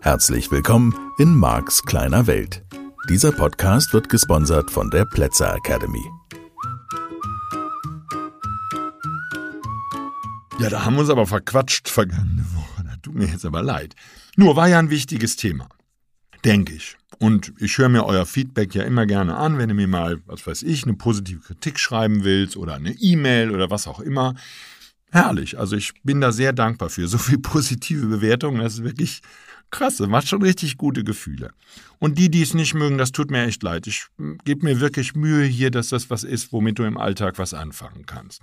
Herzlich willkommen in Marks kleiner Welt. Dieser Podcast wird gesponsert von der Plätzer Academy. Ja, da haben wir uns aber verquatscht vergangene Woche. Das tut mir jetzt aber leid. Nur war ja ein wichtiges Thema. Denke ich. Und ich höre mir euer Feedback ja immer gerne an, wenn ihr mir mal, was weiß ich, eine positive Kritik schreiben willst oder eine E-Mail oder was auch immer. Herrlich. Also ich bin da sehr dankbar für. So viel positive Bewertungen, das ist wirklich krass. Das macht schon richtig gute Gefühle. Und die, die es nicht mögen, das tut mir echt leid. Ich gebe mir wirklich Mühe hier, dass das was ist, womit du im Alltag was anfangen kannst.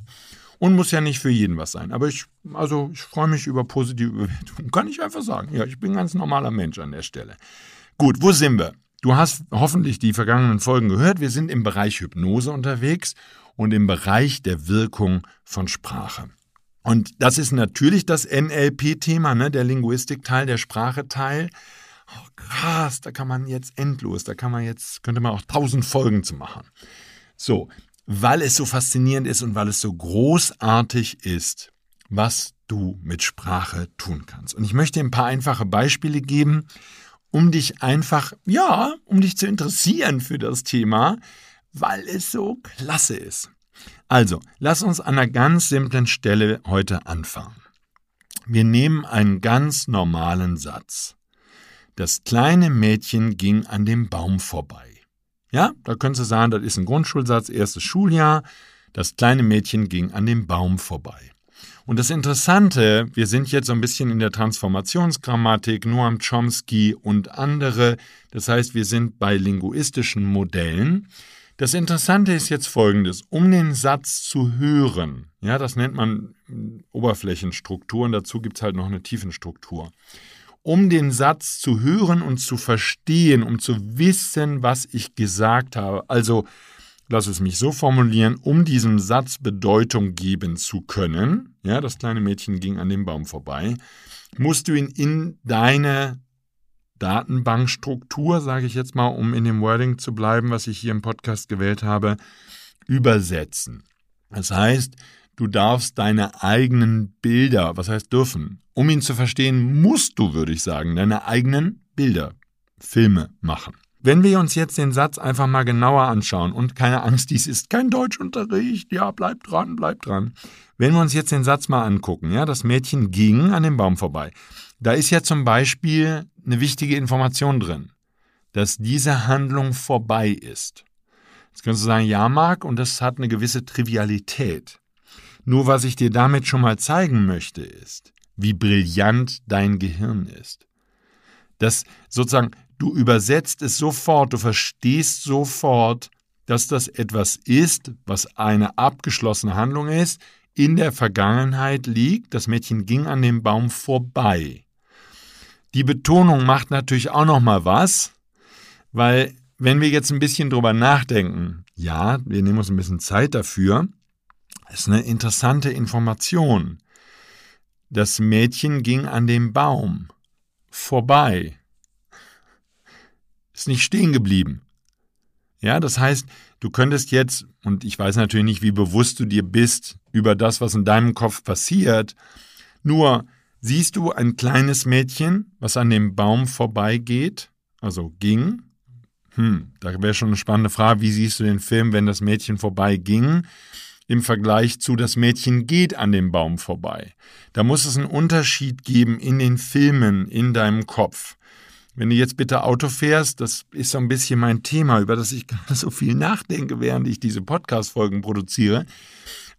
Und muss ja nicht für jeden was sein. Aber ich, also ich freue mich über positive Bewertungen. Kann ich einfach sagen. Ja, ich bin ein ganz normaler Mensch an der Stelle. Gut, wo sind wir? Du hast hoffentlich die vergangenen Folgen gehört. Wir sind im Bereich Hypnose unterwegs und im Bereich der Wirkung von Sprache. Und das ist natürlich das NLP-Thema, ne, der Linguistikteil, der Spracheteil. Oh, krass, da kann man jetzt endlos, da kann man jetzt, könnte man auch tausend Folgen zu machen. So, weil es so faszinierend ist und weil es so großartig ist, was du mit Sprache tun kannst. Und ich möchte ein paar einfache Beispiele geben, um dich einfach, ja, um dich zu interessieren für das Thema, weil es so klasse ist. Also, lass uns an einer ganz simplen Stelle heute anfangen. Wir nehmen einen ganz normalen Satz. Das kleine Mädchen ging an dem Baum vorbei. Ja, da könntest du sagen, das ist ein Grundschulsatz, erstes Schuljahr. Das kleine Mädchen ging an dem Baum vorbei. Und das Interessante, wir sind jetzt so ein bisschen in der Transformationsgrammatik, Noam Chomsky und andere. Das heißt, wir sind bei linguistischen Modellen. Das Interessante ist jetzt folgendes, um den Satz zu hören, ja, das nennt man Oberflächenstruktur und dazu gibt es halt noch eine Tiefenstruktur. Um den Satz zu hören und zu verstehen, um zu wissen, was ich gesagt habe, also lass es mich so formulieren, um diesem Satz Bedeutung geben zu können, ja, das kleine Mädchen ging an dem Baum vorbei, musst du ihn in deine Datenbankstruktur, sage ich jetzt mal, um in dem Wording zu bleiben, was ich hier im Podcast gewählt habe, übersetzen. Das heißt, du darfst deine eigenen Bilder, was heißt dürfen, um ihn zu verstehen, musst du, würde ich sagen, deine eigenen Bilder, Filme machen. Wenn wir uns jetzt den Satz einfach mal genauer anschauen und keine Angst, dies ist kein Deutschunterricht, ja, bleib dran, bleib dran. Wenn wir uns jetzt den Satz mal angucken, ja, das Mädchen ging an dem Baum vorbei. Da ist ja zum Beispiel eine wichtige Information drin, dass diese Handlung vorbei ist. Jetzt kannst du sagen, ja, Marc, und das hat eine gewisse Trivialität. Nur was ich dir damit schon mal zeigen möchte, ist, wie brillant dein Gehirn ist. Dass sozusagen, du übersetzt es sofort, du verstehst sofort, dass das etwas ist, was eine abgeschlossene Handlung ist, in der Vergangenheit liegt, das Mädchen ging an dem Baum vorbei. Die Betonung macht natürlich auch noch mal was, weil wenn wir jetzt ein bisschen drüber nachdenken, ja, wir nehmen uns ein bisschen Zeit dafür, ist eine interessante Information. Das Mädchen ging an dem Baum vorbei. Ist nicht stehen geblieben. Ja, das heißt, du könntest jetzt, und ich weiß natürlich nicht, wie bewusst du dir bist über das, was in deinem Kopf passiert, nur siehst du ein kleines Mädchen, was an dem Baum vorbeigeht, also ging. Hm, da wäre schon eine spannende Frage, wie siehst du den Film, wenn das Mädchen vorbeiging, im Vergleich zu das Mädchen geht an dem Baum vorbei. Da muss es einen Unterschied geben in den Filmen, in deinem Kopf. Wenn du jetzt bitte Auto fährst, das ist so ein bisschen mein Thema, über das ich gar so viel nachdenke, während ich diese Podcast-Folgen produziere.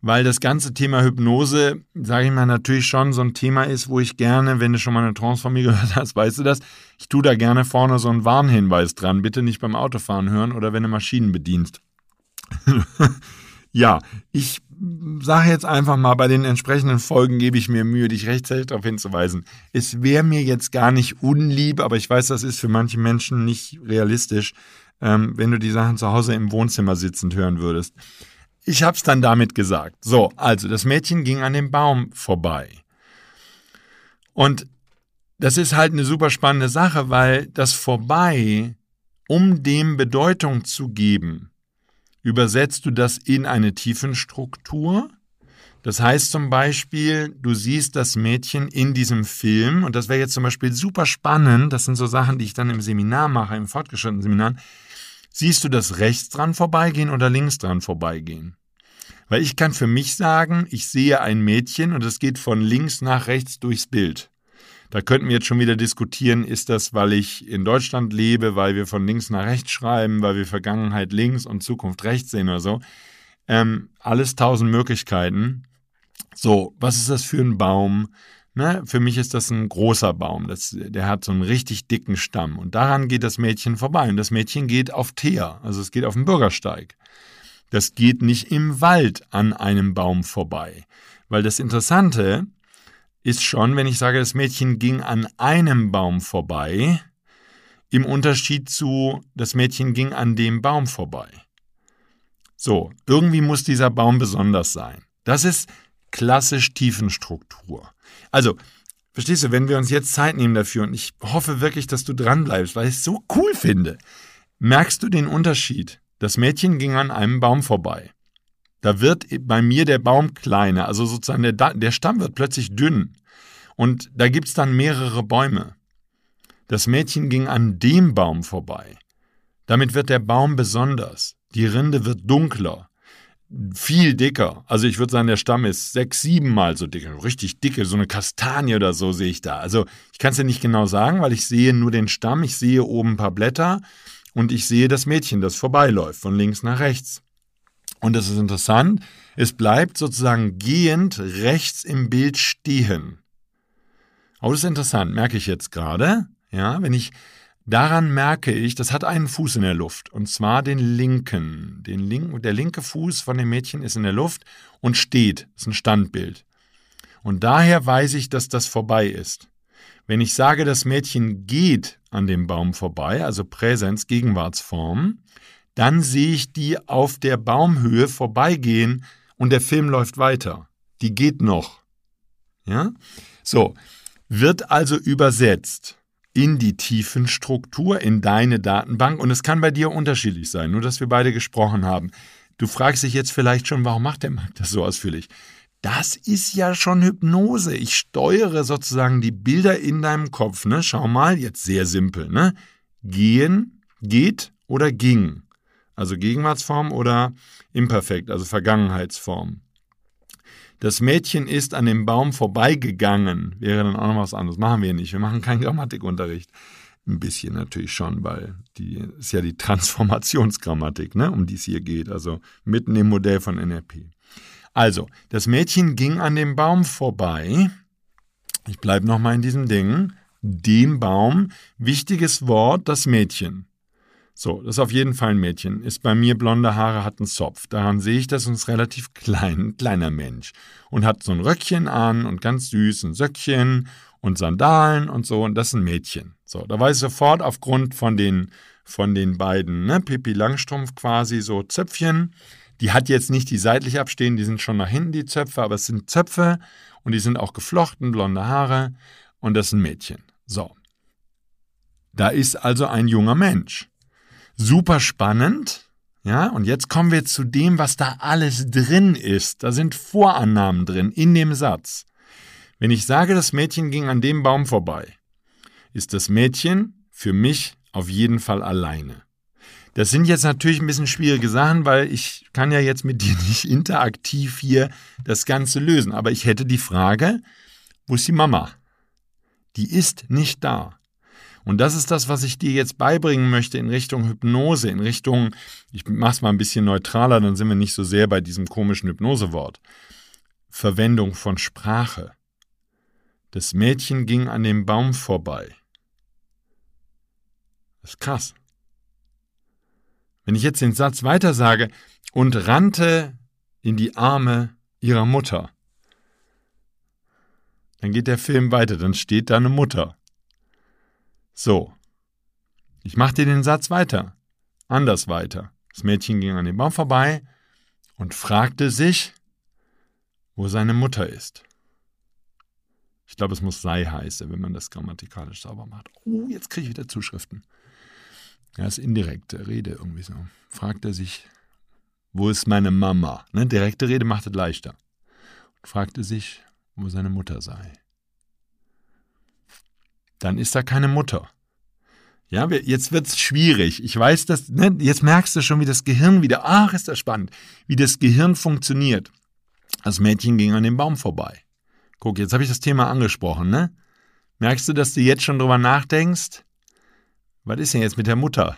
Weil das ganze Thema Hypnose, sage ich mal, natürlich schon so ein Thema ist, wo ich gerne, wenn du schon mal eine Trance von mir gehört hast, weißt du das, ich tue da gerne vorne so einen Warnhinweis dran, bitte nicht beim Autofahren hören oder wenn du Maschinen bedienst. ja, ich sage jetzt einfach mal, bei den entsprechenden Folgen gebe ich mir Mühe, dich rechtzeitig darauf hinzuweisen. Es wäre mir jetzt gar nicht unlieb, aber ich weiß, das ist für manche Menschen nicht realistisch, ähm, wenn du die Sachen zu Hause im Wohnzimmer sitzend hören würdest. Ich hab's dann damit gesagt. So, also das Mädchen ging an dem Baum vorbei. Und das ist halt eine super spannende Sache, weil das vorbei, um dem Bedeutung zu geben, übersetzt du das in eine Tiefenstruktur. Das heißt zum Beispiel, du siehst das Mädchen in diesem Film, und das wäre jetzt zum Beispiel super spannend, das sind so Sachen, die ich dann im Seminar mache, im fortgeschrittenen Seminar, siehst du das rechts dran vorbeigehen oder links dran vorbeigehen? Weil ich kann für mich sagen, ich sehe ein Mädchen und es geht von links nach rechts durchs Bild. Da könnten wir jetzt schon wieder diskutieren, ist das, weil ich in Deutschland lebe, weil wir von links nach rechts schreiben, weil wir Vergangenheit links und Zukunft rechts sehen oder so. Ähm, alles tausend Möglichkeiten. So, was ist das für ein Baum? Ne, für mich ist das ein großer Baum. Das, der hat so einen richtig dicken Stamm. Und daran geht das Mädchen vorbei. Und das Mädchen geht auf Teer, also es geht auf den Bürgersteig. Das geht nicht im Wald an einem Baum vorbei. Weil das Interessante ist schon, wenn ich sage, das Mädchen ging an einem Baum vorbei, im Unterschied zu, das Mädchen ging an dem Baum vorbei. So, irgendwie muss dieser Baum besonders sein. Das ist klassisch Tiefenstruktur. Also, verstehst du, wenn wir uns jetzt Zeit nehmen dafür und ich hoffe wirklich, dass du dranbleibst, weil ich es so cool finde, merkst du den Unterschied das Mädchen ging an einem Baum vorbei. Da wird bei mir der Baum kleiner, also sozusagen der, der Stamm wird plötzlich dünn. Und da gibt es dann mehrere Bäume. Das Mädchen ging an dem Baum vorbei. Damit wird der Baum besonders. Die Rinde wird dunkler, viel dicker. Also ich würde sagen, der Stamm ist sechs, sieben Mal so dick, richtig dicke, so eine Kastanie oder so sehe ich da. Also ich kann es dir nicht genau sagen, weil ich sehe nur den Stamm, ich sehe oben ein paar Blätter und ich sehe das Mädchen, das vorbeiläuft, von links nach rechts. Und das ist interessant, es bleibt sozusagen gehend rechts im Bild stehen. Aber das ist interessant, merke ich jetzt gerade. Ja, wenn ich daran merke ich, das hat einen Fuß in der Luft und zwar den linken. Den linken, der linke Fuß von dem Mädchen ist in der Luft und steht. Das ist ein Standbild. Und daher weiß ich, dass das vorbei ist. Wenn ich sage, das Mädchen geht an dem Baum vorbei, also Präsens, Gegenwartsform, dann sehe ich die auf der Baumhöhe vorbeigehen und der Film läuft weiter. Die geht noch. Ja? So, wird also übersetzt in die Tiefenstruktur, in deine Datenbank und es kann bei dir unterschiedlich sein, nur dass wir beide gesprochen haben. Du fragst dich jetzt vielleicht schon, warum macht der Markt das so ausführlich? Das ist ja schon Hypnose. Ich steuere sozusagen die Bilder in deinem Kopf. Ne? Schau mal, jetzt sehr simpel. Ne? Gehen, geht oder ging. Also Gegenwartsform oder Imperfekt, also Vergangenheitsform. Das Mädchen ist an dem Baum vorbeigegangen. Wäre dann auch noch was anderes. Machen wir nicht. Wir machen keinen Grammatikunterricht. Ein bisschen natürlich schon, weil die ist ja die Transformationsgrammatik, ne, um die es hier geht. Also mitten im Modell von NRP. Also, das Mädchen ging an dem Baum vorbei. Ich bleibe nochmal in diesem Ding. Dem Baum. Wichtiges Wort, das Mädchen. So, das ist auf jeden Fall ein Mädchen. Ist bei mir blonde Haare, hat einen Zopf. Daran sehe ich, dass uns relativ klein, ein kleiner Mensch. Und hat so ein Röckchen an und ganz süß ein Söckchen und Sandalen und so. Und das ist ein Mädchen. So, da weiß ich sofort aufgrund von den, von den beiden, ne, Pippi Langstrumpf quasi, so Zöpfchen. Die hat jetzt nicht die seitlich abstehen, die sind schon nach hinten die Zöpfe, aber es sind Zöpfe und die sind auch geflochten, blonde Haare und das ist ein Mädchen. So. Da ist also ein junger Mensch. Super spannend. Ja, und jetzt kommen wir zu dem, was da alles drin ist. Da sind Vorannahmen drin in dem Satz. Wenn ich sage, das Mädchen ging an dem Baum vorbei, ist das Mädchen für mich auf jeden Fall alleine. Das sind jetzt natürlich ein bisschen schwierige Sachen, weil ich kann ja jetzt mit dir nicht interaktiv hier das Ganze lösen. Aber ich hätte die Frage, wo ist die Mama? Die ist nicht da. Und das ist das, was ich dir jetzt beibringen möchte in Richtung Hypnose, in Richtung, ich mach's mal ein bisschen neutraler, dann sind wir nicht so sehr bei diesem komischen Hypnosewort. Verwendung von Sprache. Das Mädchen ging an dem Baum vorbei. Das ist krass. Wenn ich jetzt den Satz weiter sage, und rannte in die Arme ihrer Mutter, dann geht der Film weiter, dann steht da eine Mutter. So. Ich mache dir den Satz weiter. Anders weiter. Das Mädchen ging an dem Baum vorbei und fragte sich, wo seine Mutter ist. Ich glaube, es muss sei heiße, wenn man das grammatikalisch sauber macht. Oh, jetzt kriege ich wieder Zuschriften. Ja, ist indirekte Rede irgendwie so. Fragt er sich, wo ist meine Mama? Ne, direkte Rede macht es leichter. Und fragte sich, wo seine Mutter sei. Dann ist da keine Mutter. Ja, jetzt wird's schwierig. Ich weiß, dass, ne, jetzt merkst du schon, wie das Gehirn wieder, ach, ist das spannend, wie das Gehirn funktioniert. Das Mädchen ging an dem Baum vorbei. Guck, jetzt habe ich das Thema angesprochen, ne? Merkst du, dass du jetzt schon drüber nachdenkst? Was ist denn jetzt mit der Mutter?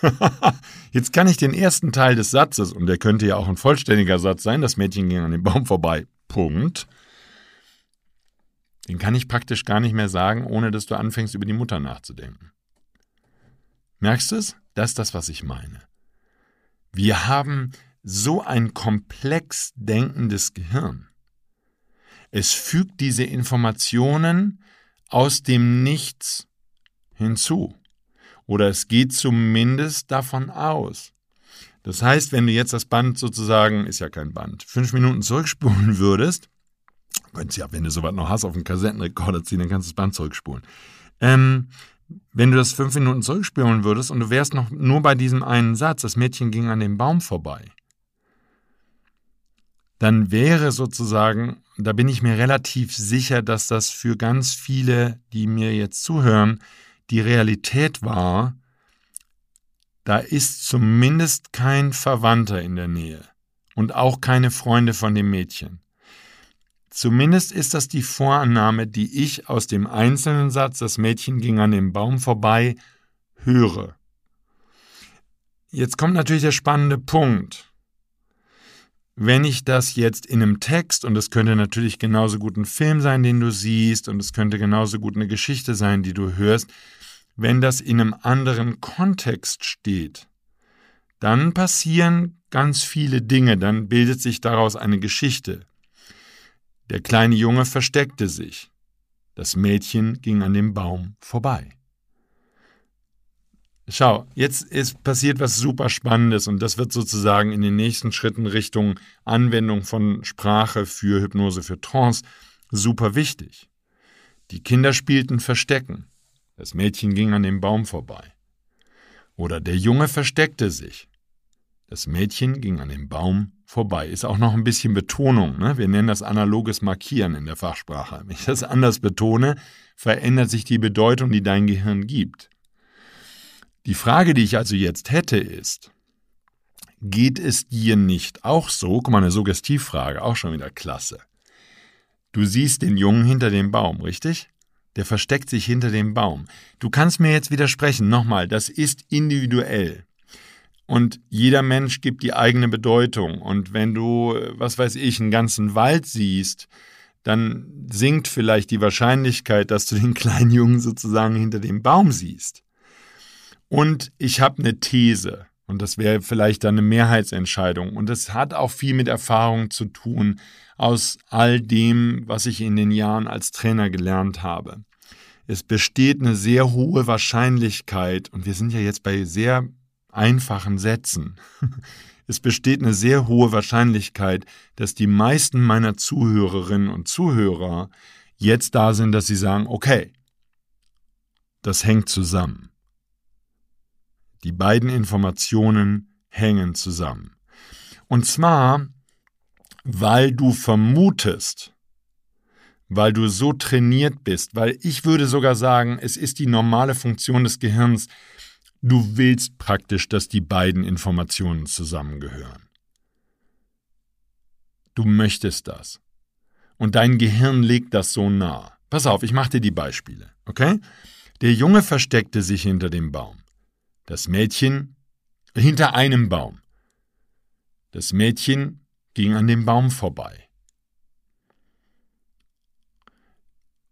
jetzt kann ich den ersten Teil des Satzes, und der könnte ja auch ein vollständiger Satz sein, das Mädchen ging an dem Baum vorbei. Punkt. Den kann ich praktisch gar nicht mehr sagen, ohne dass du anfängst, über die Mutter nachzudenken. Merkst du es? Das ist das, was ich meine. Wir haben so ein komplex denkendes Gehirn. Es fügt diese Informationen aus dem Nichts hinzu. Oder es geht zumindest davon aus. Das heißt, wenn du jetzt das Band sozusagen, ist ja kein Band, fünf Minuten zurückspulen würdest, könntest ja, wenn du sowas noch hast, auf einen Kassettenrekorder ziehen, dann kannst du das Band zurückspulen. Ähm, wenn du das fünf Minuten zurückspielen würdest und du wärst noch nur bei diesem einen Satz, das Mädchen ging an dem Baum vorbei, dann wäre sozusagen, da bin ich mir relativ sicher, dass das für ganz viele, die mir jetzt zuhören, die Realität war, da ist zumindest kein Verwandter in der Nähe und auch keine Freunde von dem Mädchen. Zumindest ist das die Vorannahme, die ich aus dem einzelnen Satz, das Mädchen ging an dem Baum vorbei, höre. Jetzt kommt natürlich der spannende Punkt. Wenn ich das jetzt in einem Text, und es könnte natürlich genauso gut ein Film sein, den du siehst, und es könnte genauso gut eine Geschichte sein, die du hörst, wenn das in einem anderen Kontext steht, dann passieren ganz viele Dinge, dann bildet sich daraus eine Geschichte. Der kleine Junge versteckte sich. Das Mädchen ging an dem Baum vorbei. Schau, jetzt ist passiert was super Spannendes und das wird sozusagen in den nächsten Schritten Richtung Anwendung von Sprache für Hypnose für Trance super wichtig. Die Kinder spielten Verstecken. Das Mädchen ging an dem Baum vorbei. Oder der Junge versteckte sich. Das Mädchen ging an dem Baum vorbei. Ist auch noch ein bisschen Betonung. Ne? Wir nennen das analoges Markieren in der Fachsprache. Wenn ich das anders betone, verändert sich die Bedeutung, die dein Gehirn gibt. Die Frage, die ich also jetzt hätte, ist, geht es dir nicht auch so? Guck mal, eine Suggestivfrage, auch schon wieder klasse. Du siehst den Jungen hinter dem Baum, richtig? Der versteckt sich hinter dem Baum. Du kannst mir jetzt widersprechen, nochmal, das ist individuell. Und jeder Mensch gibt die eigene Bedeutung. Und wenn du, was weiß ich, einen ganzen Wald siehst, dann sinkt vielleicht die Wahrscheinlichkeit, dass du den kleinen Jungen sozusagen hinter dem Baum siehst. Und ich habe eine These. Und das wäre vielleicht dann eine Mehrheitsentscheidung. Und das hat auch viel mit Erfahrung zu tun aus all dem, was ich in den Jahren als Trainer gelernt habe. Es besteht eine sehr hohe Wahrscheinlichkeit, und wir sind ja jetzt bei sehr einfachen Sätzen. Es besteht eine sehr hohe Wahrscheinlichkeit, dass die meisten meiner Zuhörerinnen und Zuhörer jetzt da sind, dass sie sagen, okay, das hängt zusammen. Die beiden Informationen hängen zusammen. Und zwar, weil du vermutest, weil du so trainiert bist, weil ich würde sogar sagen, es ist die normale Funktion des Gehirns, Du willst praktisch, dass die beiden Informationen zusammengehören. Du möchtest das. Und dein Gehirn legt das so nah. Pass auf, ich mache dir die Beispiele, okay? Der Junge versteckte sich hinter dem Baum. Das Mädchen hinter einem Baum. Das Mädchen ging an dem Baum vorbei.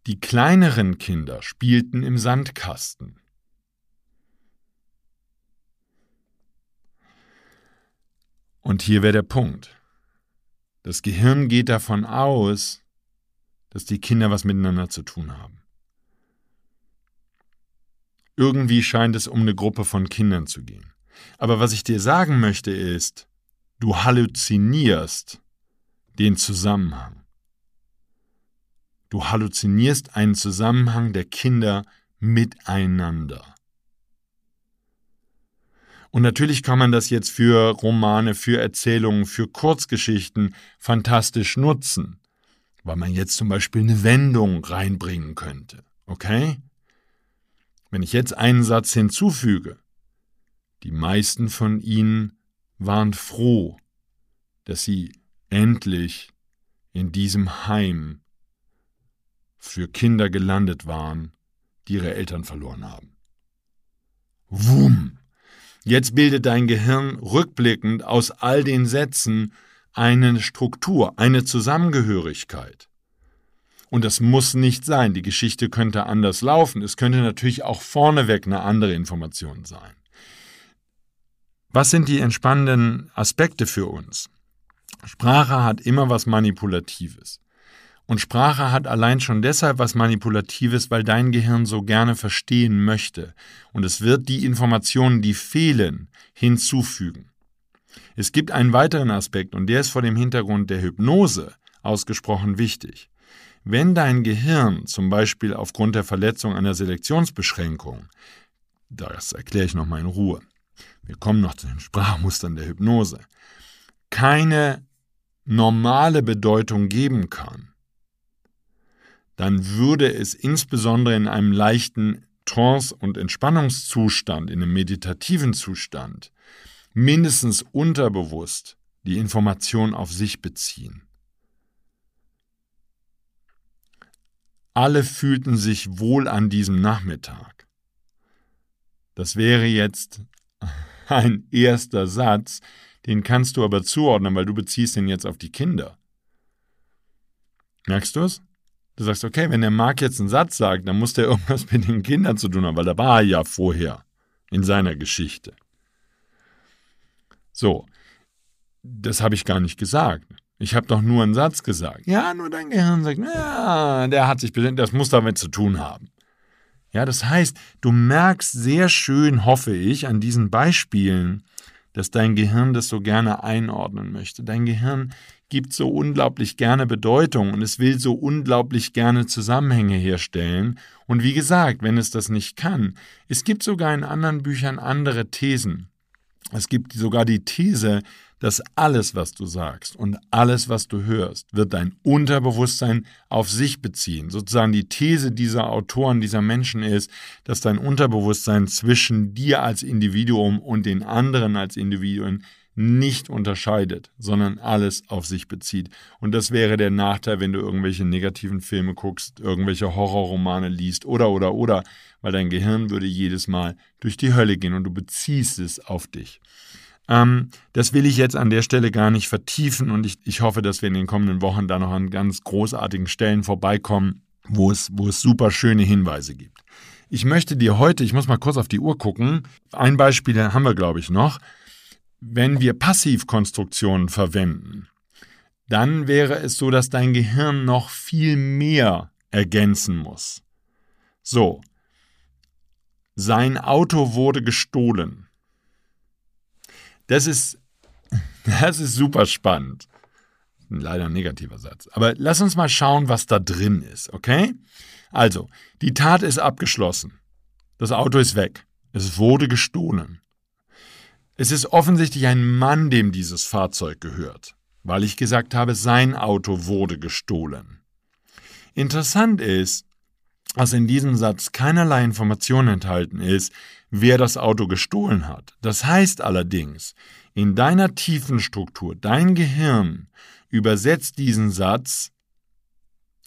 Die kleineren Kinder spielten im Sandkasten. Und hier wäre der Punkt. Das Gehirn geht davon aus, dass die Kinder was miteinander zu tun haben. Irgendwie scheint es um eine Gruppe von Kindern zu gehen. Aber was ich dir sagen möchte ist, du halluzinierst den Zusammenhang. Du halluzinierst einen Zusammenhang der Kinder miteinander. Und natürlich kann man das jetzt für Romane, für Erzählungen, für Kurzgeschichten fantastisch nutzen, weil man jetzt zum Beispiel eine Wendung reinbringen könnte. Okay? Wenn ich jetzt einen Satz hinzufüge, die meisten von ihnen waren froh, dass sie endlich in diesem Heim für Kinder gelandet waren, die ihre Eltern verloren haben. Wumm! Jetzt bildet dein Gehirn rückblickend aus all den Sätzen eine Struktur, eine Zusammengehörigkeit. Und das muss nicht sein. Die Geschichte könnte anders laufen. Es könnte natürlich auch vorneweg eine andere Information sein. Was sind die entspannenden Aspekte für uns? Sprache hat immer was Manipulatives. Und Sprache hat allein schon deshalb was Manipulatives, weil dein Gehirn so gerne verstehen möchte. Und es wird die Informationen, die fehlen, hinzufügen. Es gibt einen weiteren Aspekt und der ist vor dem Hintergrund der Hypnose ausgesprochen wichtig. Wenn dein Gehirn zum Beispiel aufgrund der Verletzung einer Selektionsbeschränkung, das erkläre ich nochmal in Ruhe, wir kommen noch zu den Sprachmustern der Hypnose, keine normale Bedeutung geben kann, dann würde es insbesondere in einem leichten Trance- und Entspannungszustand, in einem meditativen Zustand, mindestens unterbewusst die Information auf sich beziehen. Alle fühlten sich wohl an diesem Nachmittag. Das wäre jetzt ein erster Satz, den kannst du aber zuordnen, weil du beziehst ihn jetzt auf die Kinder. Merkst du es? Du sagst, okay, wenn der Marc jetzt einen Satz sagt, dann muss der irgendwas mit den Kindern zu tun haben, weil da war er ja vorher in seiner Geschichte. So, das habe ich gar nicht gesagt. Ich habe doch nur einen Satz gesagt. Ja, nur dein Gehirn sagt, ja, der hat sich bestimmt, das muss damit zu tun haben. Ja, das heißt, du merkst sehr schön, hoffe ich, an diesen Beispielen, dass dein Gehirn das so gerne einordnen möchte. Dein Gehirn gibt so unglaublich gerne Bedeutung und es will so unglaublich gerne Zusammenhänge herstellen. Und wie gesagt, wenn es das nicht kann, es gibt sogar in anderen Büchern andere Thesen. Es gibt sogar die These, dass alles, was du sagst und alles, was du hörst, wird dein Unterbewusstsein auf sich beziehen. Sozusagen die These dieser Autoren, dieser Menschen ist, dass dein Unterbewusstsein zwischen dir als Individuum und den anderen als Individuen nicht unterscheidet, sondern alles auf sich bezieht. Und das wäre der Nachteil, wenn du irgendwelche negativen Filme guckst, irgendwelche Horrorromane liest oder oder oder, weil dein Gehirn würde jedes Mal durch die Hölle gehen und du beziehst es auf dich. Ähm, das will ich jetzt an der Stelle gar nicht vertiefen und ich, ich hoffe, dass wir in den kommenden Wochen da noch an ganz großartigen Stellen vorbeikommen, wo es, wo es super schöne Hinweise gibt. Ich möchte dir heute, ich muss mal kurz auf die Uhr gucken, ein Beispiel haben wir, glaube ich, noch wenn wir Passivkonstruktionen verwenden, dann wäre es so, dass dein Gehirn noch viel mehr ergänzen muss. So, sein Auto wurde gestohlen. Das ist, das ist super spannend. Leider ein negativer Satz. Aber lass uns mal schauen, was da drin ist, okay? Also, die Tat ist abgeschlossen. Das Auto ist weg. Es wurde gestohlen. Es ist offensichtlich ein Mann, dem dieses Fahrzeug gehört, weil ich gesagt habe, sein Auto wurde gestohlen. Interessant ist, dass in diesem Satz keinerlei Information enthalten ist, wer das Auto gestohlen hat. Das heißt allerdings, in deiner tiefen Struktur, dein Gehirn übersetzt diesen Satz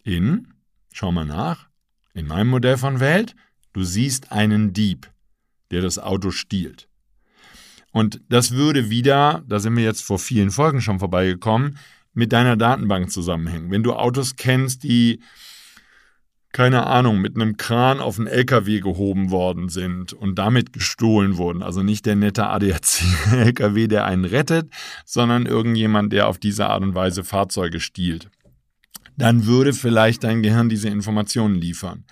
in, schau mal nach, in meinem Modell von Welt, du siehst einen Dieb, der das Auto stiehlt. Und das würde wieder, da sind wir jetzt vor vielen Folgen schon vorbeigekommen, mit deiner Datenbank zusammenhängen. Wenn du Autos kennst, die, keine Ahnung, mit einem Kran auf einen LKW gehoben worden sind und damit gestohlen wurden, also nicht der nette ADAC-LKW, der einen rettet, sondern irgendjemand, der auf diese Art und Weise Fahrzeuge stiehlt, dann würde vielleicht dein Gehirn diese Informationen liefern.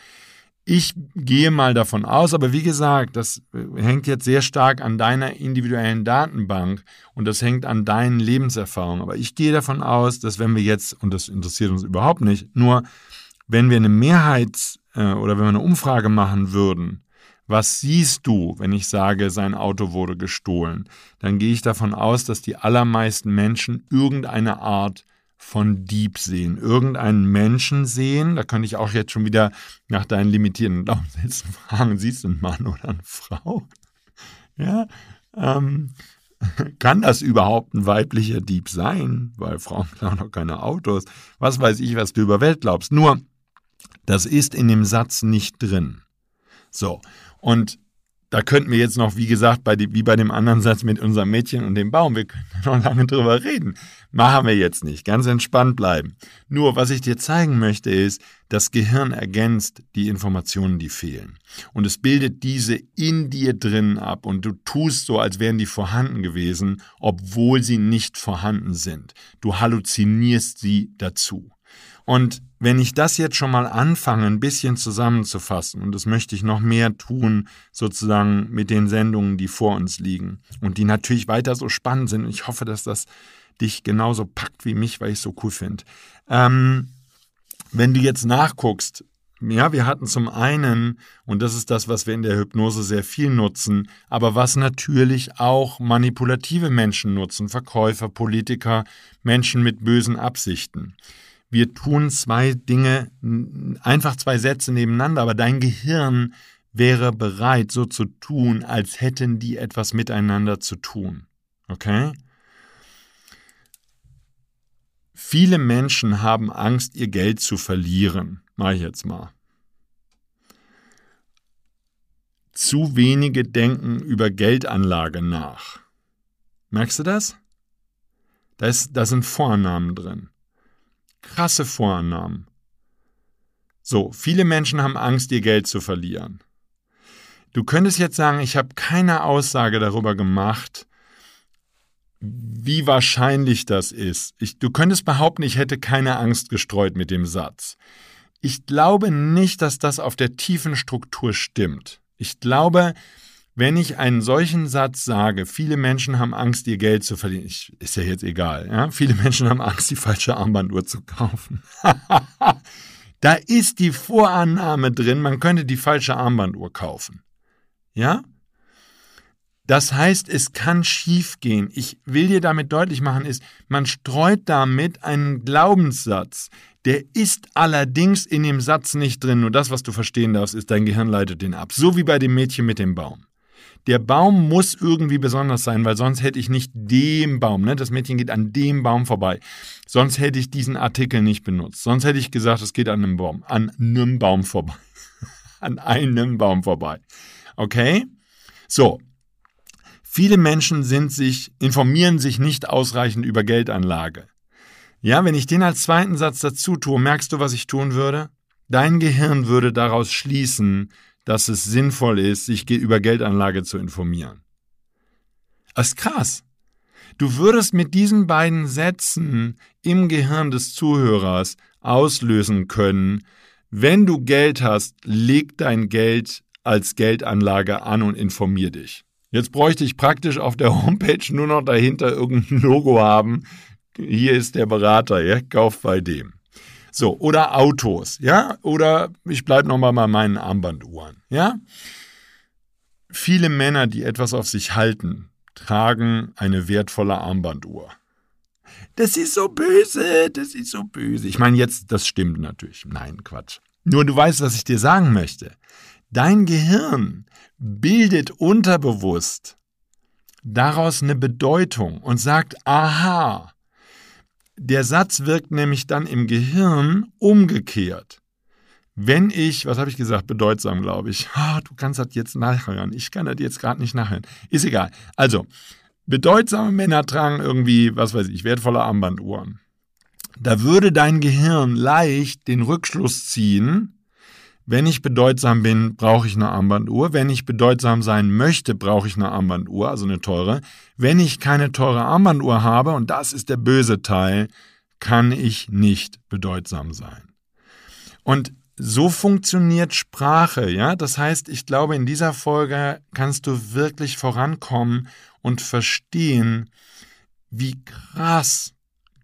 Ich gehe mal davon aus, aber wie gesagt, das äh, hängt jetzt sehr stark an deiner individuellen Datenbank und das hängt an deinen Lebenserfahrungen. Aber ich gehe davon aus, dass wenn wir jetzt, und das interessiert uns überhaupt nicht, nur wenn wir eine Mehrheits- äh, oder wenn wir eine Umfrage machen würden, Was siehst du, wenn ich sage, sein Auto wurde gestohlen? Dann gehe ich davon aus, dass die allermeisten Menschen irgendeine Art von Dieb sehen. Irgendeinen Menschen sehen, da könnte ich auch jetzt schon wieder nach deinen limitierenden Glaubenssätzen fragen, siehst du einen Mann oder eine Frau? Ja, ähm, kann das überhaupt ein weiblicher Dieb sein? Weil Frauen klauen doch keine Autos. Was weiß ich, was du über Welt glaubst. Nur, das ist in dem Satz nicht drin. So, und da könnten wir jetzt noch, wie gesagt, bei die, wie bei dem anderen Satz mit unserem Mädchen und dem Baum, wir können noch lange drüber reden. Machen wir jetzt nicht. Ganz entspannt bleiben. Nur, was ich dir zeigen möchte, ist, das Gehirn ergänzt die Informationen, die fehlen. Und es bildet diese in dir drin ab und du tust so, als wären die vorhanden gewesen, obwohl sie nicht vorhanden sind. Du halluzinierst sie dazu. Und wenn ich das jetzt schon mal anfange, ein bisschen zusammenzufassen, und das möchte ich noch mehr tun, sozusagen mit den Sendungen, die vor uns liegen und die natürlich weiter so spannend sind, und ich hoffe, dass das dich genauso packt wie mich, weil ich es so cool finde. Ähm, wenn du jetzt nachguckst, ja, wir hatten zum einen, und das ist das, was wir in der Hypnose sehr viel nutzen, aber was natürlich auch manipulative Menschen nutzen, Verkäufer, Politiker, Menschen mit bösen Absichten wir tun zwei Dinge, einfach zwei Sätze nebeneinander, aber dein Gehirn wäre bereit, so zu tun, als hätten die etwas miteinander zu tun. Okay? Viele Menschen haben Angst, ihr Geld zu verlieren. Mach ich jetzt mal. Zu wenige denken über Geldanlage nach. Merkst du das? Da, ist, da sind Vornamen drin. Krasse Vorannahmen. So, viele Menschen haben Angst, ihr Geld zu verlieren. Du könntest jetzt sagen, ich habe keine Aussage darüber gemacht, wie wahrscheinlich das ist. Ich, du könntest behaupten, ich hätte keine Angst gestreut mit dem Satz. Ich glaube nicht, dass das auf der tiefen Struktur stimmt. Ich glaube, wenn ich einen solchen Satz sage, viele Menschen haben Angst, ihr Geld zu verlieren, ich, ist ja jetzt egal, ja? viele Menschen haben Angst, die falsche Armbanduhr zu kaufen. da ist die Vorannahme drin, man könnte die falsche Armbanduhr kaufen. Ja? Das heißt, es kann schiefgehen. Ich will dir damit deutlich machen, ist, man streut damit einen Glaubenssatz. Der ist allerdings in dem Satz nicht drin. Nur das, was du verstehen darfst, ist, dein Gehirn leitet den ab. So wie bei dem Mädchen mit dem Baum der Baum muss irgendwie besonders sein, weil sonst hätte ich nicht dem Baum, ne? das Mädchen geht an dem Baum vorbei. Sonst hätte ich diesen Artikel nicht benutzt. Sonst hätte ich gesagt, es geht an einem Baum, an einem Baum vorbei. an einem Baum vorbei. Okay? So. Viele Menschen sind sich, informieren sich nicht ausreichend über Geldanlage. Ja, wenn ich den als zweiten Satz dazu tue, merkst du, was ich tun würde? Dein Gehirn würde daraus schließen, dass es sinnvoll ist, sich über Geldanlage zu informieren. Das ist krass. Du würdest mit diesen beiden Sätzen im Gehirn des Zuhörers auslösen können, wenn du Geld hast, leg dein Geld als Geldanlage an und informier dich. Jetzt bräuchte ich praktisch auf der Homepage nur noch dahinter irgendein Logo haben. Hier ist der Berater, ja, kauf bei dem. So, oder Autos, ja, oder ich bleibe nochmal bei meinen Armbanduhren, ja. Viele Männer, die etwas auf sich halten, tragen eine wertvolle Armbanduhr. Das ist so böse, das ist so böse. Ich meine jetzt, das stimmt natürlich. Nein, Quatsch. Nur du weißt, was ich dir sagen möchte. Dein Gehirn bildet unterbewusst daraus eine Bedeutung und sagt, aha, der Satz wirkt nämlich dann im Gehirn umgekehrt. Wenn ich, was habe ich gesagt, bedeutsam, glaube ich. Oh, du kannst das jetzt nachhören. Ich kann das jetzt gerade nicht nachhören. Ist egal. Also, bedeutsame Männer tragen irgendwie, was weiß ich, wertvolle Armbanduhren. Da würde dein Gehirn leicht den Rückschluss ziehen, wenn ich bedeutsam bin, brauche ich eine Armbanduhr. Wenn ich bedeutsam sein möchte, brauche ich eine Armbanduhr, also eine teure. Wenn ich keine teure Armbanduhr habe, und das ist der böse Teil, kann ich nicht bedeutsam sein. Und so funktioniert Sprache, ja? Das heißt, ich glaube, in dieser Folge kannst du wirklich vorankommen und verstehen, wie krass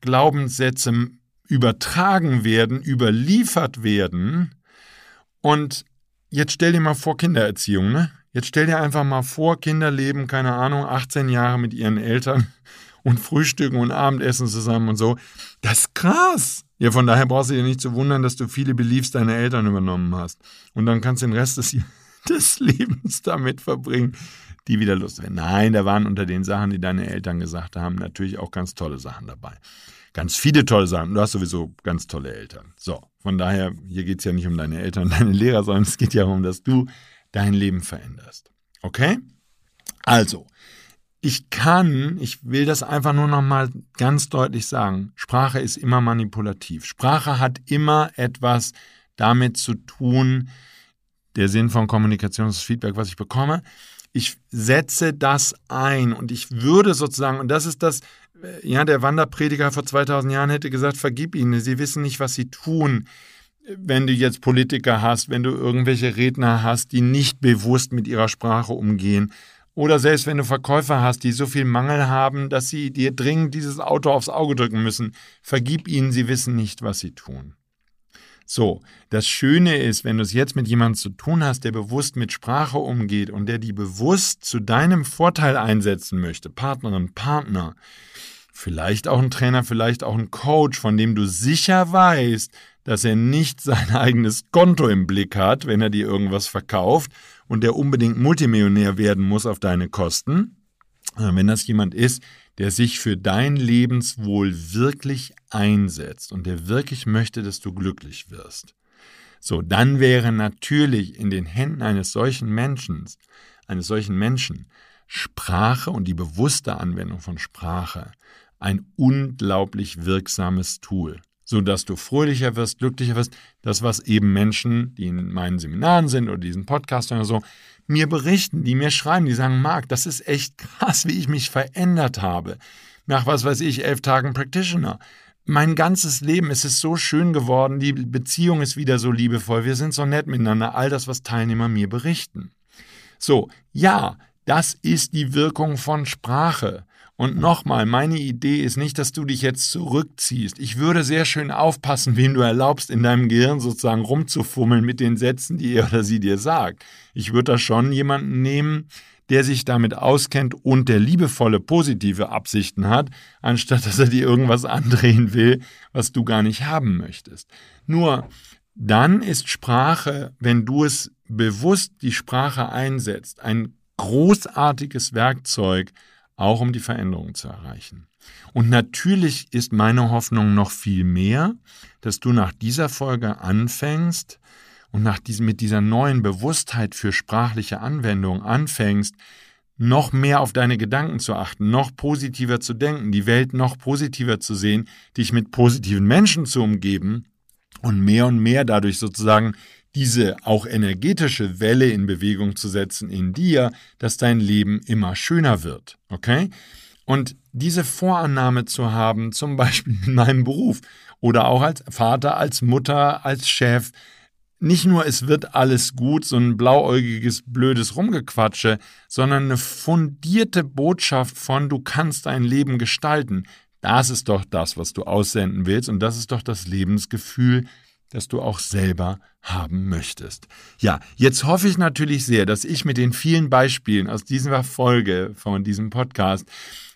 Glaubenssätze übertragen werden, überliefert werden, und jetzt stell dir mal vor Kindererziehung, ne? Jetzt stell dir einfach mal vor, Kinder leben, keine Ahnung, 18 Jahre mit ihren Eltern und frühstücken und Abendessen zusammen und so. Das ist krass. Ja, von daher brauchst du dir nicht zu wundern, dass du viele Beliefs deiner Eltern übernommen hast. Und dann kannst du den Rest des, des Lebens damit verbringen, die wieder Lust werden. Nein, da waren unter den Sachen, die deine Eltern gesagt haben, natürlich auch ganz tolle Sachen dabei. Ganz viele tolle Sachen. Du hast sowieso ganz tolle Eltern. So, von daher, hier geht es ja nicht um deine Eltern und deine Lehrer, sondern es geht ja darum, dass du dein Leben veränderst. Okay? Also, ich kann, ich will das einfach nur noch mal ganz deutlich sagen. Sprache ist immer manipulativ. Sprache hat immer etwas damit zu tun, der Sinn von Kommunikation ist das Feedback, was ich bekomme. Ich setze das ein und ich würde sozusagen, und das ist das, ja, der Wanderprediger vor 2000 Jahren hätte gesagt, vergib ihnen, sie wissen nicht, was sie tun. Wenn du jetzt Politiker hast, wenn du irgendwelche Redner hast, die nicht bewusst mit ihrer Sprache umgehen, oder selbst wenn du Verkäufer hast, die so viel Mangel haben, dass sie dir dringend dieses Auto aufs Auge drücken müssen, vergib ihnen, sie wissen nicht, was sie tun. So, das Schöne ist, wenn du es jetzt mit jemandem zu tun hast, der bewusst mit Sprache umgeht und der die bewusst zu deinem Vorteil einsetzen möchte, Partnerin, Partner, vielleicht auch ein Trainer, vielleicht auch ein Coach, von dem du sicher weißt, dass er nicht sein eigenes Konto im Blick hat, wenn er dir irgendwas verkauft und der unbedingt Multimillionär werden muss auf deine Kosten. Äh, wenn das jemand ist, der sich für dein Lebenswohl wirklich einsetzt und der wirklich möchte, dass du glücklich wirst. So, dann wäre natürlich in den Händen eines solchen Menschen, eines solchen Menschen, Sprache und die bewusste Anwendung von Sprache ein unglaublich wirksames Tool sodass du fröhlicher wirst, glücklicher wirst. Das, was eben Menschen, die in meinen Seminaren sind oder diesen Podcast oder so, mir berichten, die mir schreiben, die sagen, Marc, das ist echt krass, wie ich mich verändert habe. Nach was weiß ich, elf Tagen Practitioner. Mein ganzes Leben ist es so schön geworden, die Beziehung ist wieder so liebevoll, wir sind so nett miteinander, all das, was Teilnehmer mir berichten. So, ja, das ist die Wirkung von Sprache. Und nochmal, meine Idee ist nicht, dass du dich jetzt zurückziehst. Ich würde sehr schön aufpassen, wen du erlaubst, in deinem Gehirn sozusagen rumzufummeln mit den Sätzen, die er oder sie dir sagt. Ich würde da schon jemanden nehmen, der sich damit auskennt und der liebevolle, positive Absichten hat, anstatt dass er dir irgendwas andrehen will, was du gar nicht haben möchtest. Nur dann ist Sprache, wenn du es bewusst die Sprache einsetzt, ein großartiges Werkzeug, auch um die Veränderung zu erreichen. Und natürlich ist meine Hoffnung noch viel mehr, dass du nach dieser Folge anfängst und nach diesem, mit dieser neuen Bewusstheit für sprachliche Anwendung anfängst, noch mehr auf deine Gedanken zu achten, noch positiver zu denken, die Welt noch positiver zu sehen, dich mit positiven Menschen zu umgeben und mehr und mehr dadurch sozusagen diese auch energetische Welle in Bewegung zu setzen in dir, dass dein Leben immer schöner wird. Okay? Und diese Vorannahme zu haben, zum Beispiel in meinem Beruf oder auch als Vater, als Mutter, als Chef, nicht nur es wird alles gut, so ein blauäugiges, blödes Rumgequatsche, sondern eine fundierte Botschaft von du kannst dein Leben gestalten. Das ist doch das, was du aussenden willst und das ist doch das Lebensgefühl, das du auch selber haben möchtest. Ja, jetzt hoffe ich natürlich sehr, dass ich mit den vielen Beispielen aus dieser Folge von diesem Podcast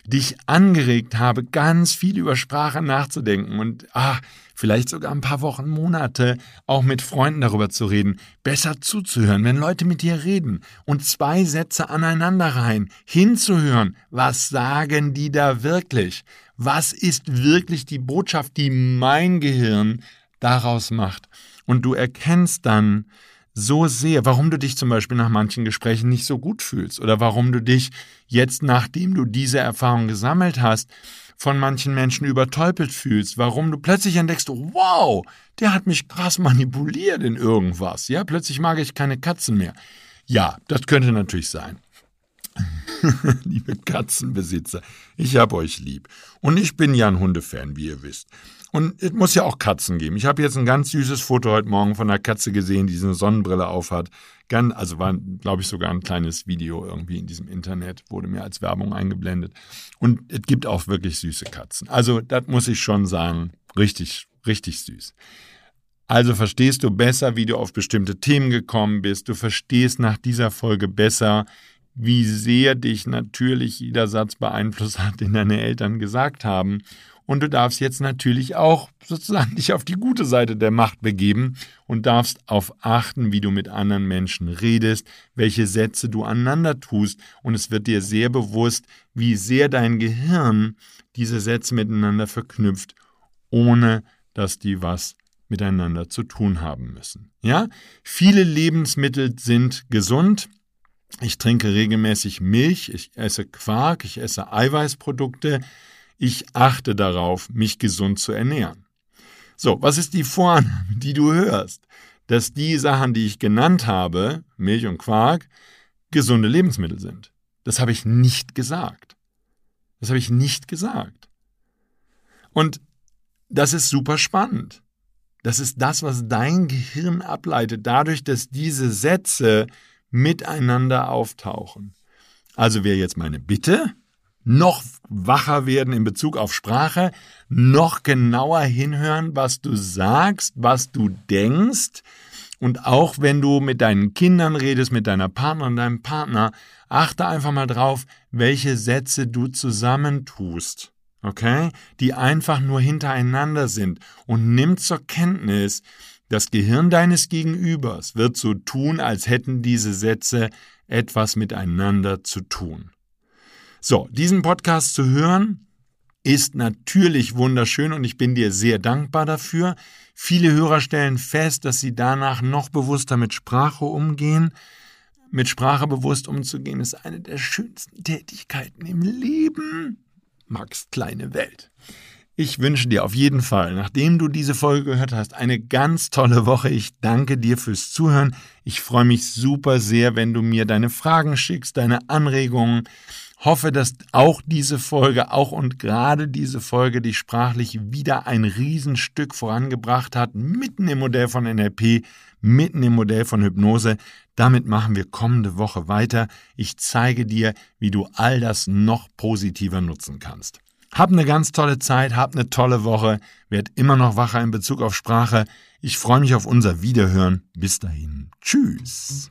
dich angeregt habe, ganz viel über Sprache nachzudenken und ach, vielleicht sogar ein paar Wochen, Monate auch mit Freunden darüber zu reden, besser zuzuhören, wenn Leute mit dir reden und zwei Sätze aneinander rein, hinzuhören, was sagen die da wirklich? Was ist wirklich die Botschaft, die mein Gehirn daraus macht. Und du erkennst dann so sehr, warum du dich zum Beispiel nach manchen Gesprächen nicht so gut fühlst oder warum du dich jetzt, nachdem du diese Erfahrung gesammelt hast, von manchen Menschen übertäubelt fühlst, warum du plötzlich entdeckst, wow, der hat mich krass manipuliert in irgendwas, ja, plötzlich mag ich keine Katzen mehr. Ja, das könnte natürlich sein. Liebe Katzenbesitzer, ich hab euch lieb. Und ich bin ja ein Hundefan, wie ihr wisst. Und es muss ja auch Katzen geben. Ich habe jetzt ein ganz süßes Foto heute Morgen von einer Katze gesehen, die eine Sonnenbrille aufhat. Also war, glaube ich, sogar ein kleines Video irgendwie in diesem Internet, wurde mir als Werbung eingeblendet. Und es gibt auch wirklich süße Katzen. Also, das muss ich schon sagen, richtig, richtig süß. Also verstehst du besser, wie du auf bestimmte Themen gekommen bist. Du verstehst nach dieser Folge besser, wie sehr dich natürlich jeder Satz beeinflusst hat, den deine Eltern gesagt haben. Und du darfst jetzt natürlich auch sozusagen dich auf die gute Seite der Macht begeben und darfst auf achten, wie du mit anderen Menschen redest, welche Sätze du aneinander tust. Und es wird dir sehr bewusst, wie sehr dein Gehirn diese Sätze miteinander verknüpft, ohne dass die was miteinander zu tun haben müssen. Ja? Viele Lebensmittel sind gesund. Ich trinke regelmäßig Milch, ich esse Quark, ich esse Eiweißprodukte. Ich achte darauf, mich gesund zu ernähren. So, was ist die Vorannahme, die du hörst? Dass die Sachen, die ich genannt habe, Milch und Quark, gesunde Lebensmittel sind. Das habe ich nicht gesagt. Das habe ich nicht gesagt. Und das ist super spannend. Das ist das, was dein Gehirn ableitet, dadurch, dass diese Sätze miteinander auftauchen. Also wäre jetzt meine Bitte, noch wacher werden in Bezug auf Sprache, noch genauer hinhören, was du sagst, was du denkst. Und auch wenn du mit deinen Kindern redest, mit deiner Partnerin, deinem Partner, achte einfach mal drauf, welche Sätze du zusammentust okay, die einfach nur hintereinander sind und nimm zur Kenntnis, das Gehirn deines Gegenübers wird so tun, als hätten diese Sätze etwas miteinander zu tun. So, diesen Podcast zu hören ist natürlich wunderschön und ich bin dir sehr dankbar dafür. Viele Hörer stellen fest, dass sie danach noch bewusster mit Sprache umgehen. Mit Sprache bewusst umzugehen ist eine der schönsten Tätigkeiten im Leben. Max kleine Welt. Ich wünsche dir auf jeden Fall, nachdem du diese Folge gehört hast, eine ganz tolle Woche. Ich danke dir fürs Zuhören. Ich freue mich super sehr, wenn du mir deine Fragen schickst, deine Anregungen. Hoffe, dass auch diese Folge, auch und gerade diese Folge dich sprachlich wieder ein Riesenstück vorangebracht hat, mitten im Modell von NLP, mitten im Modell von Hypnose. Damit machen wir kommende Woche weiter. Ich zeige dir, wie du all das noch positiver nutzen kannst. Hab eine ganz tolle Zeit, hab eine tolle Woche, werd immer noch wacher in Bezug auf Sprache. Ich freue mich auf unser Wiederhören. Bis dahin. Tschüss.